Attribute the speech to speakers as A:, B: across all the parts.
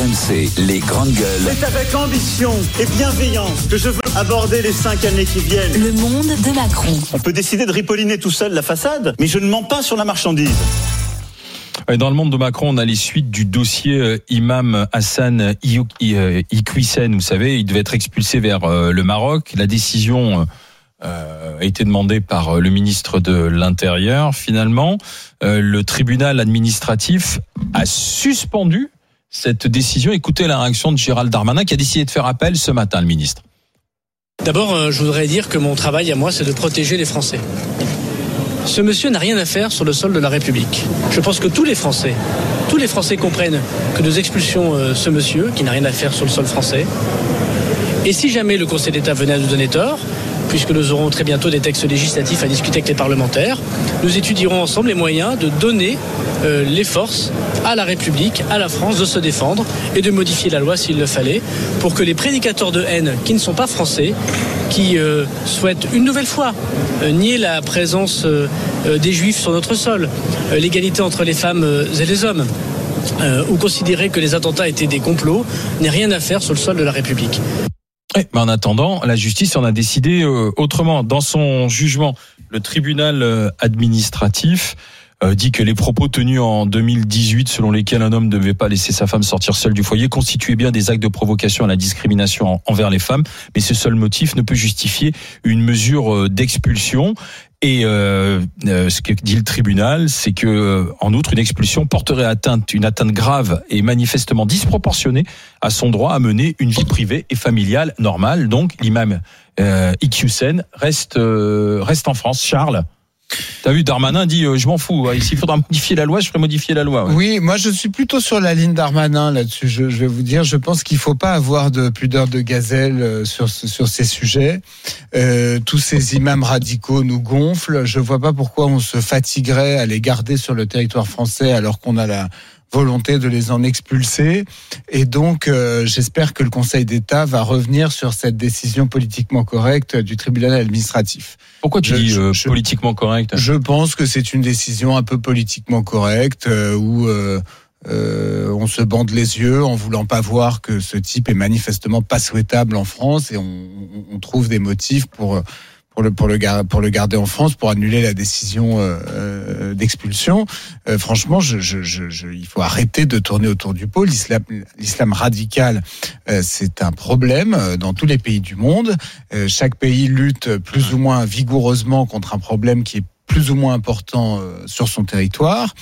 A: RMC, les grandes gueules.
B: C'est avec ambition et bienveillance que je veux aborder les cinq années qui viennent.
C: Le monde de Macron.
B: On peut décider de ripolliner tout seul la façade, mais je ne mens pas sur la marchandise.
D: Dans le monde de Macron, on a les suites du dossier euh, Imam Hassan euh, Iqwisen. Vous savez, il devait être expulsé vers euh, le Maroc. La décision a été demandée par le ministre de l'Intérieur. Finalement, le tribunal administratif a suspendu cette décision. Écoutez la réaction de Gérald Darmanin qui a décidé de faire appel ce matin, le ministre.
E: D'abord, je voudrais dire que mon travail à moi, c'est de protéger les Français. Ce monsieur n'a rien à faire sur le sol de la République. Je pense que tous les Français, tous les Français comprennent que nous expulsions ce monsieur qui n'a rien à faire sur le sol français. Et si jamais le Conseil d'État venait à nous donner tort, puisque nous aurons très bientôt des textes législatifs à discuter avec les parlementaires, nous étudierons ensemble les moyens de donner euh, les forces à la République, à la France de se défendre et de modifier la loi s'il le fallait, pour que les prédicateurs de haine qui ne sont pas français, qui euh, souhaitent une nouvelle fois euh, nier la présence des juifs sur notre sol, l'égalité entre les femmes et les hommes, ou considérer que les attentats étaient des complots, n'aient rien à faire sur le sol de la République.
D: En attendant, la justice en a décidé autrement. Dans son jugement, le tribunal administratif dit que les propos tenus en 2018 selon lesquels un homme ne devait pas laisser sa femme sortir seule du foyer constituaient bien des actes de provocation à la discrimination envers les femmes, mais ce seul motif ne peut justifier une mesure d'expulsion. Et euh, ce que dit le tribunal, c'est que en outre une expulsion porterait atteinte, une atteinte grave et manifestement disproportionnée à son droit à mener une vie privée et familiale normale. Donc l'imam euh, Iqiyoussen reste euh, reste en France. Charles. T'as vu, Darmanin dit je m'en fous. S'il faudra modifier la loi, je ferai modifier la loi.
F: Ouais. Oui, moi je suis plutôt sur la ligne Darmanin là-dessus. Je, je, vais vous dire, je pense qu'il faut pas avoir de pudeur de gazelle sur sur ces sujets. Euh, tous ces imams radicaux nous gonflent. Je vois pas pourquoi on se fatiguerait à les garder sur le territoire français alors qu'on a la volonté de les en expulser. Et donc, euh, j'espère que le Conseil d'État va revenir sur cette décision politiquement correcte du tribunal administratif.
D: Pourquoi tu
F: Je-
D: dis euh,
F: je-
D: politiquement correct
F: Je pense que c'est une décision un peu politiquement correcte euh, où euh, euh, on se bande les yeux en voulant pas voir que ce type est manifestement pas souhaitable en France et on, on- on trouve des motifs pour pour le pour le garder en France pour annuler la décision euh, euh, d'expulsion. Euh, franchement, il faut arrêter de tourner autour du pot. L'islam radical, c'est un problème dans tous les pays du monde. Chaque pays lutte plus ou moins vigoureusement contre un problème qui est plus ou moins important euh, sur son territoire.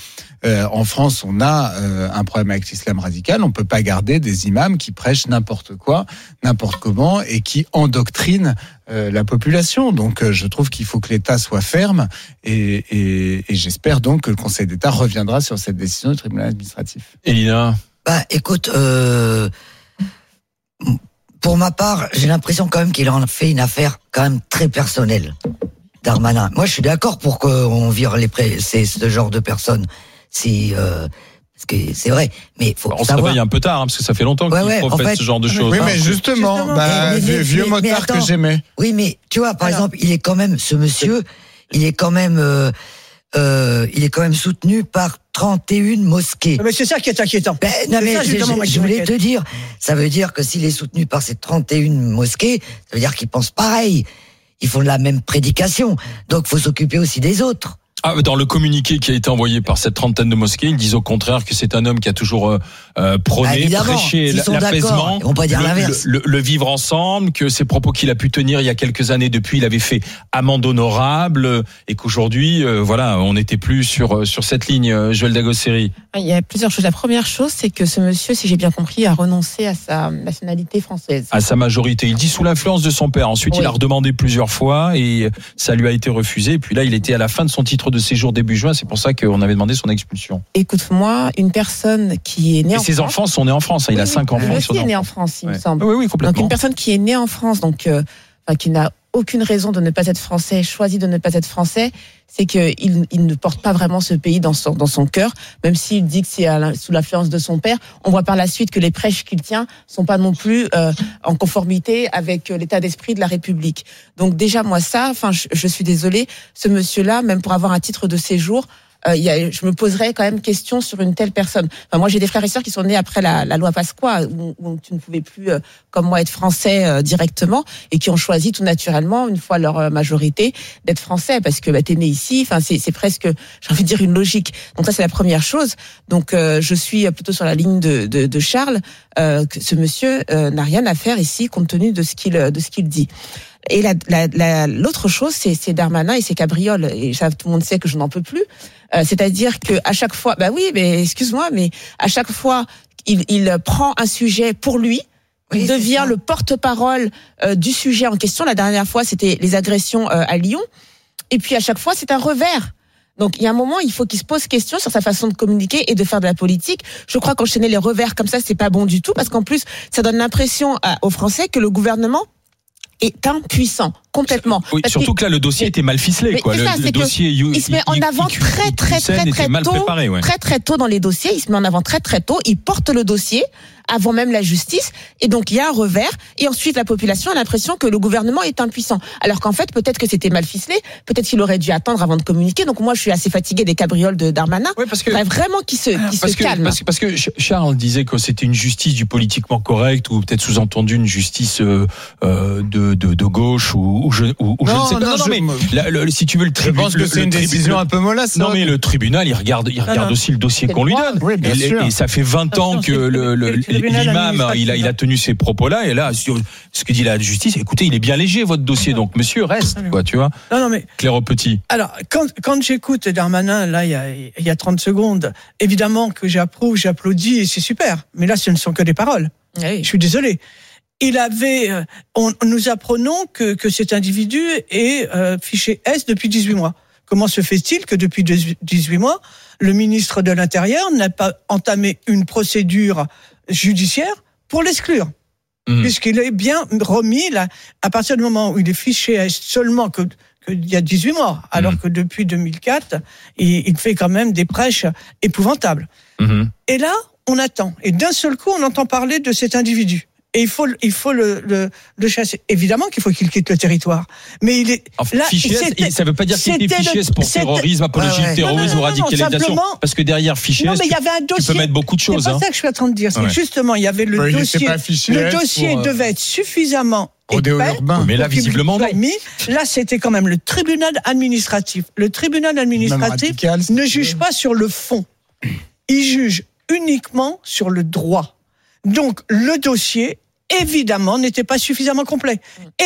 F: Euh, en France, on a euh, un problème avec l'islam radical. On peut pas garder des imams qui prêchent n'importe quoi, n'importe comment et qui endoctrinent euh, la population. Donc, euh, je trouve qu'il faut que l'État soit ferme et, et, et j'espère donc que le Conseil d'État reviendra sur cette décision du tribunal administratif.
D: Elina
G: Bah, écoute, euh, pour ma part, j'ai l'impression quand même qu'il en fait une affaire quand même très personnelle. Darmanin. Moi, je suis d'accord pour qu'on vire les pré c'est ce genre de personnes. Si, euh, parce que c'est vrai, mais faut
D: On se réveille un peu tard, hein, parce que ça fait longtemps
G: Ouais,
D: qu'il
G: ouais, en
D: professe
G: fait-
D: ce genre de choses.
F: Oui,
D: hein.
F: mais justement,
G: Justement.
F: bah,
G: Mais- mais-
F: vieux, motard que j'aimais.
G: Oui, mais tu vois, par
F: Alors.
G: exemple, il est quand même ce monsieur, il est quand même, euh, euh, il est quand même soutenu par 31 mosquées.
H: Mais c'est ça qui est inquiétant.
G: Ben, non, mais
H: ça,
G: je,
H: justement, moi,
G: je voulais te dire, ça veut dire que s'il est soutenu par ces 31 mosquées, ça veut dire qu'ils pensent pareil. Ils font la même prédication. Donc, faut s'occuper aussi des autres.
D: Ah, dans le communiqué qui a été envoyé par cette trentaine de mosquées, ils disent au contraire que c'est un homme qui a toujours euh, euh,
G: Bah,
D: prôné,
G: évidemment,
D: prêché l'apaisement, le, le- le vivre ensemble, que ces propos qu'il a pu tenir il y a quelques années depuis, il avait fait amende honorable, et qu'aujourd'hui, euh, voilà, on n'était plus sur euh, sur cette ligne. Joël Dagosseri.
I: Il y a plusieurs choses. La première chose, c'est que ce monsieur, si j'ai bien compris, a renoncé à sa nationalité française.
D: à sa majorité. Il dit sous l'influence de son père. Ensuite,
I: Oui.
D: il a redemandé plusieurs fois et ça lui a été refusé. Et puis là, il était à la fin de son titre de séjour début juin. C'est pour ça qu'on avait demandé son expulsion.
I: Écoute-moi, une personne qui est née
D: Et
I: en
D: ses
I: France.
D: enfants sont nés en France. hein. Il a
I: Oui,
D: cinq enfants.
I: Aussi est né
D: en
I: France, il me semble.
D: Oui, oui,
I: Donc
D: complètement.
I: une personne qui est née en France, donc euh, qui n'a aucune raison de ne pas être français, choisit de ne pas être français, c'est qu'il il ne porte pas vraiment ce pays dans son, cœur, même s'il dit que c'est sous l'influence de son père. On voit par la suite que les prêches qu'il tient sont pas non plus euh, en conformité avec euh, l'état d'esprit de la République. Donc déjà moi ça, enfin je, je suis désolée, ce monsieur-là, même pour avoir un titre de séjour, euh, y a, je me poserais quand même question sur une telle personne. Enfin, moi, j'ai des frères et sœurs qui sont nés après la, la loi Pasqua, où, où tu ne pouvais plus, euh, comme moi, être français euh, directement, et qui ont choisi tout naturellement, une fois leur euh, majorité, d'être français, parce que bah, t'es né ici. Enfin, c'est presque, j'ai envie de dire, une logique. Donc ça, c'est la première chose. Donc, euh, je suis plutôt sur la ligne de, de, de Charles. Euh, que ce monsieur n'a rien à faire ici, compte tenu de ce qu'il de ce qu'il dit. Et la- la- la- l'autre chose, c'est Darmanin et ses cabrioles. Et ça, tout le monde sait que je n'en peux plus. Euh, C'est-à-dire que à chaque fois, bah oui, mais excuse-moi, mais à chaque fois, il, il prend un sujet pour lui.
G: Oui,
I: devient le porte-parole euh, du sujet en question. La dernière fois, c'était les agressions euh, à Lyon. Et puis à chaque fois, c'est un revers. Donc il y a un moment, il faut qu'il se pose question sur sa façon de communiquer et de faire de la politique. Je crois qu'enchaîner les revers comme ça, c'est pas bon du tout parce qu'en plus, ça donne l'impression aux Français que le gouvernement est impuissant complètement.
D: Oui,
I: Parce
D: surtout que là, le dossier était mal ficelé. Quoi. Le,
I: ça,
D: le dossier You-
I: il se met en avant
D: I-
I: très très très très tôt,
D: préparé. Ouais.
I: très très tôt dans les dossiers. Il se met en avant très très tôt. Il porte le dossier avant même la justice. Et donc il y a un revers. Et ensuite la population a l'impression que le gouvernement est impuissant. Alors qu'en fait peut-être que c'était mal ficelé. Peut-être qu'il aurait dû attendre avant de communiquer. Donc moi je suis assez fatiguée des cabrioles de Darmanin.
D: Ouais, parce que
I: Il faudrait vraiment qu'il se,
D: parce que,
I: calme.
D: parce que parce que Ch- Charles disait que c'était une justice du politiquement correct ou peut-être sous-entendu une justice euh, euh, de, de de gauche ou, ou je ou, ou je ne sais pas. Non, non,
F: je-
D: mais la- le- si tu veux le
F: Je
D: tribunal,
F: pense que c'est une décision un peu mollasse.
D: Non
F: ça.
D: mais le tribunal il regarde il regarde
C: non.
D: aussi le dossier qu'on lui donne.
F: Oui, bien
D: et,
F: sûr.
D: et ça fait 20 ans que l'imam il a il a tenu ces propos-là et là sur ce que dit la justice écoutez il est bien léger votre dossier donc monsieur reste quoi tu vois
C: Non, non, mais
D: Claire Petit.
C: alors, quand, quand j'écoute Darmanin, là, il y, a, il y a 30 secondes, évidemment que j'approuve, j'applaudis et c'est super. Mais là, ce ne sont que des paroles.
I: Oui.
C: Je suis désolé. Il avait, euh, on, nous apprenons que, que cet individu est euh, fiché S depuis 18 mois. Comment se fait-il que depuis 18 mois, le ministre de l'Intérieur n'a pas entamé une procédure judiciaire pour l'exclure?
D: Mhm.
C: puisqu'il est bien remis là, à partir du moment où il est fiché S seulement que qu'il y a 18 mois, alors
D: Mhm.
C: que depuis 2004, il, il fait quand même des prêches épouvantables.
D: Mhm.
C: Et là, on attend. Et d'un seul coup, on entend parler de cet individu. Et il faut, le- il faut le, le, le chasser. Évidemment qu'il faut qu'il quitte le territoire. Mais il est.
D: Enfin,
C: là,
D: et ça veut pas dire qu'il était
C: le-
D: S pour terrorisme, apologie
G: Ouais, ouais.
D: terrorisme
C: Non, non,
D: ou radicalisation.
C: simplement-
D: parce que derrière fiché
C: Non,
D: S,
C: mais il y
D: tu,
C: avait un
D: tu
C: dossier.
D: peux mettre beaucoup de
C: C'est
D: choses.
C: pas
D: Hein.
C: ça que je suis en train de dire. C'est
D: Ouais.
C: que justement, il y avait le dossier. Le dossier
F: pour, euh,
C: devait être suffisamment
F: urbain.
D: Mais là, visiblement, non.
C: mis. Là, c'était quand même le tribunal administratif. Le tribunal administratif
F: radical,
C: ne juge pas sur le fond. Il juge uniquement sur le droit. Donc, le dossier, évidemment, n'était pas suffisamment complet.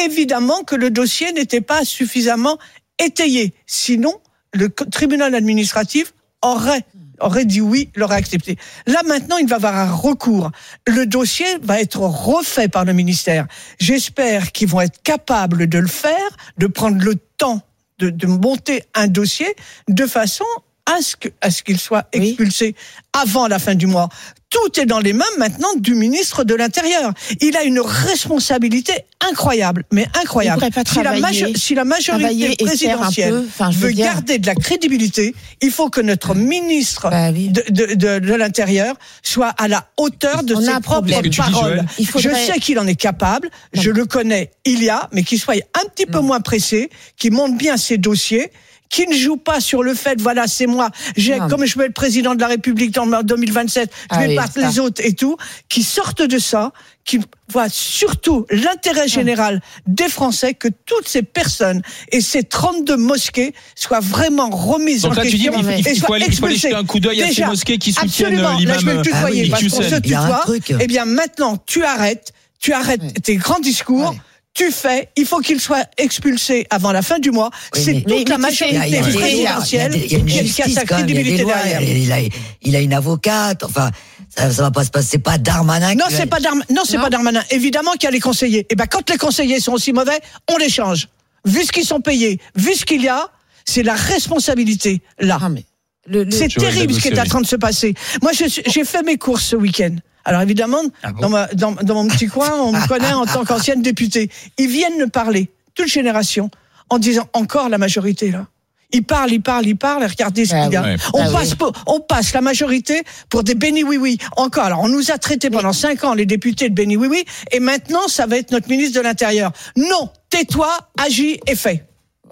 C: Évidemment que le dossier n'était pas suffisamment étayé. Sinon, le tribunal administratif aurait aurait dit oui, l'aurait accepté. Là maintenant, il va avoir un recours. Le dossier va être refait par le ministère. J'espère qu'ils vont être capables de le faire, de prendre le temps de, de monter un dossier de façon à ce que à ce qu'il soit
I: Oui.
C: expulsé avant la fin du mois. Tout est dans les mains maintenant du ministre de l'Intérieur. Il a une responsabilité incroyable, mais incroyable.
I: Pas
C: si, la si la majorité présidentielle
I: peu,
C: veut
I: dire-
C: garder de la crédibilité, il faut que notre ministre
I: Bah oui.
C: de, de, de, de l'Intérieur soit à la hauteur de
I: On
C: ses propres
D: dis,
C: paroles.
I: Faudrait-
C: Je sais qu'il en est capable,
I: Non.
C: je le connais, il y a, mais qu'il soit un petit peu moins pressé, qu'il monte bien ses dossiers, qu'il ne joue pas sur le fait, voilà, c'est moi, j'ai,
I: Non,
C: comme je veux être président de la République en 2027, je vais battre les autres et tout, qui sortent de ça, qui voient surtout l'intérêt général des Français, que toutes ces personnes et ces 32 mosquées soient vraiment remises
D: Donc
C: en
D: là, tu dis
C: question
D: qu'il faut,
I: mais-
D: il
C: et
D: faut
C: soient
D: aller, il faut aller jeter un coup d'œil à ces mosquées qui soutiennent
C: Absolument.
D: euh,
C: Là, je vais
D: l'imam
C: le tutoyer
G: Ah oui,
C: parce qu'on se
G: Il
C: tutoie.
G: truc.
C: Eh bien, maintenant, tu arrêtes, tu arrêtes tes grands discours. Tu fais, il faut qu'il soit expulsé avant la fin du mois.
G: Oui,
C: C'est toute
I: mais-
C: la
I: mais
C: majorité présidentielle
G: il a une
C: qui a- qui a
G: justice
C: sa
G: quand même, il y a des
C: crédibilité
G: lois,
C: derrière.
G: il a, il a une avocate, enfin, ça, ça va pas se passer, c'est pas Darmanin
C: Non, c'est pas Darmanin. Non, c'est pas Darmanin. Évidemment qu'il y a les conseillers. Et ben, quand les conseillers sont aussi mauvais, on les change. Vu ce qu'ils sont payés, vu ce qu'il y a, c'est la responsabilité là.
I: Ah, mais le- le-
C: C'est terrible ce qui est en train de se passer. Moi, j'ai fait mes courses ce week-end. Alors évidemment,
F: Ah bon
C: dans, ma- dans, dans mon petit coin, on me connaît en tant qu'ancienne députée. Ils viennent me parler, toute génération, en disant encore la majorité là. Ils parlent, ils parlent, ils parlent. et Regardez ce
I: Ah
C: qu'il y a.
D: oui.
C: On
I: Ah
C: passe,
I: oui.
C: pour- on passe la majorité pour des béni oui oui. Encore. Alors on nous a traités pendant cinq ans les députés de béni oui oui, et maintenant ça va être notre ministre de l'Intérieur. Non, tais-toi, agis et fais.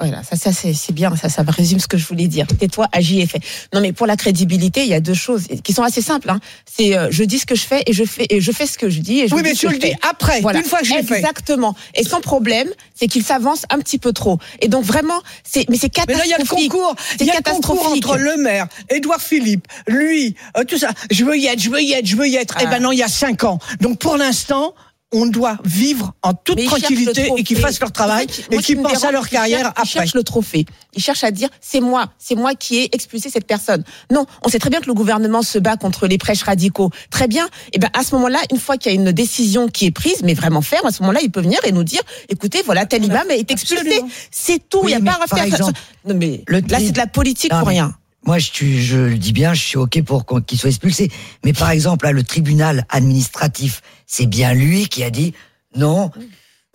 I: Voilà, ça, ça c'est c'est bien, ça, ça résume ce que je voulais dire. Tais-toi, agis et fais. Non, mais pour la crédibilité, il y a deux choses qui sont assez simples. Hein. C'est euh, je dis ce que je fais et je fais et je fais ce que je dis. Et je
C: Oui,
I: dis
C: mais tu le dis après,
I: Voilà.
C: une fois que je fait.
I: Exactement. Et son problème, c'est qu'il s'avance un petit peu trop. Et donc vraiment, c'est mais c'est
C: Mais là, il y a le
I: catastrophique.
C: concours,
I: C'est
C: il y a le concours
I: catastrophique.
C: entre le maire, Édouard Philippe, lui, euh, tout ça. Je veux y être, je veux y être, je veux y être. Eh
I: Ah.
C: ben non, il y a cinq ans. Donc pour l'instant, on doit vivre en toute
I: Mais ils
C: tranquillité et qu'ils fassent leur travail et qu'ils pensent à leur carrière
I: Ils
C: après.
I: cherchent le trophée. Ils cherchent à dire c'est moi, c'est moi qui ai expulsé cette personne. Non, on sait très bien que le gouvernement se bat contre les prêches radicaux. Très bien. Et ben à ce moment-là, une fois qu'il y a une décision qui est prise, mais vraiment ferme, à ce moment-là, il peut venir et nous dire écoutez, voilà, tel imam est expulsé. C'est tout.
G: Oui,
I: il n'y a pas à refaire.
G: exemple,
I: non mais
G: le
I: là, c'est de la politique
G: Non,
I: pour
G: mais-
I: rien.
G: Moi, je, le dis bien, je suis OK pour qu'il soit expulsé. Mais par exemple, là, le tribunal administratif, c'est bien lui qui a dit non.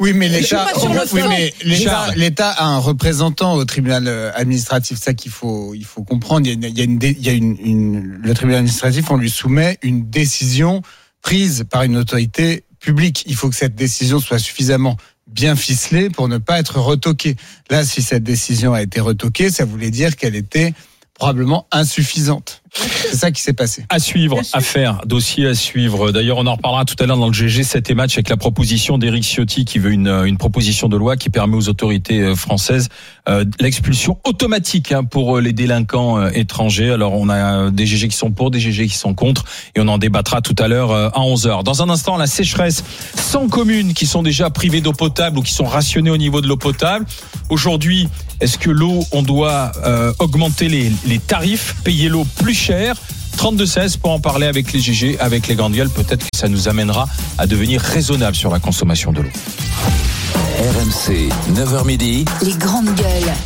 F: Oui, mais l'État, oui, a un représentant au tribunal euh, administratif. Ça qu'il faut, il faut comprendre. Il y a, une, il y a, une, dé- il y a une, une- le tribunal administratif, on lui soumet une décision prise par une autorité publique. Il faut que cette décision soit suffisamment bien ficelée pour ne pas être retoquée. Là, si cette décision a été retoquée, ça voulait dire qu'elle était probablement insuffisante. C'est ça qui s'est passé.
D: À suivre, à faire, dossier à suivre. D'ailleurs, on en reparlera tout à l'heure dans le GG 7 et match avec la proposition d'Éric Ciotti qui veut une, une proposition de loi qui permet aux autorités euh, françaises euh, l'expulsion automatique hein, pour euh, les délinquants euh, étrangers. Alors, on a des GG qui sont pour, des GG qui sont contre et on en débattra tout à l'heure euh, à 11h. Dans un instant, la sécheresse. 100 communes qui sont déjà privées d'eau potable ou qui sont rationnées au niveau de l'eau potable. Aujourd'hui, est-ce que l'eau, on doit euh, augmenter les, les tarifs, payer l'eau plus cher 32-16 pour en parler avec les GG, avec les grandes gueules. Peut-être que ça nous amènera à devenir raisonnable sur la consommation de l'eau.
A: RMC, 9h midi.
H: Les grandes gueules.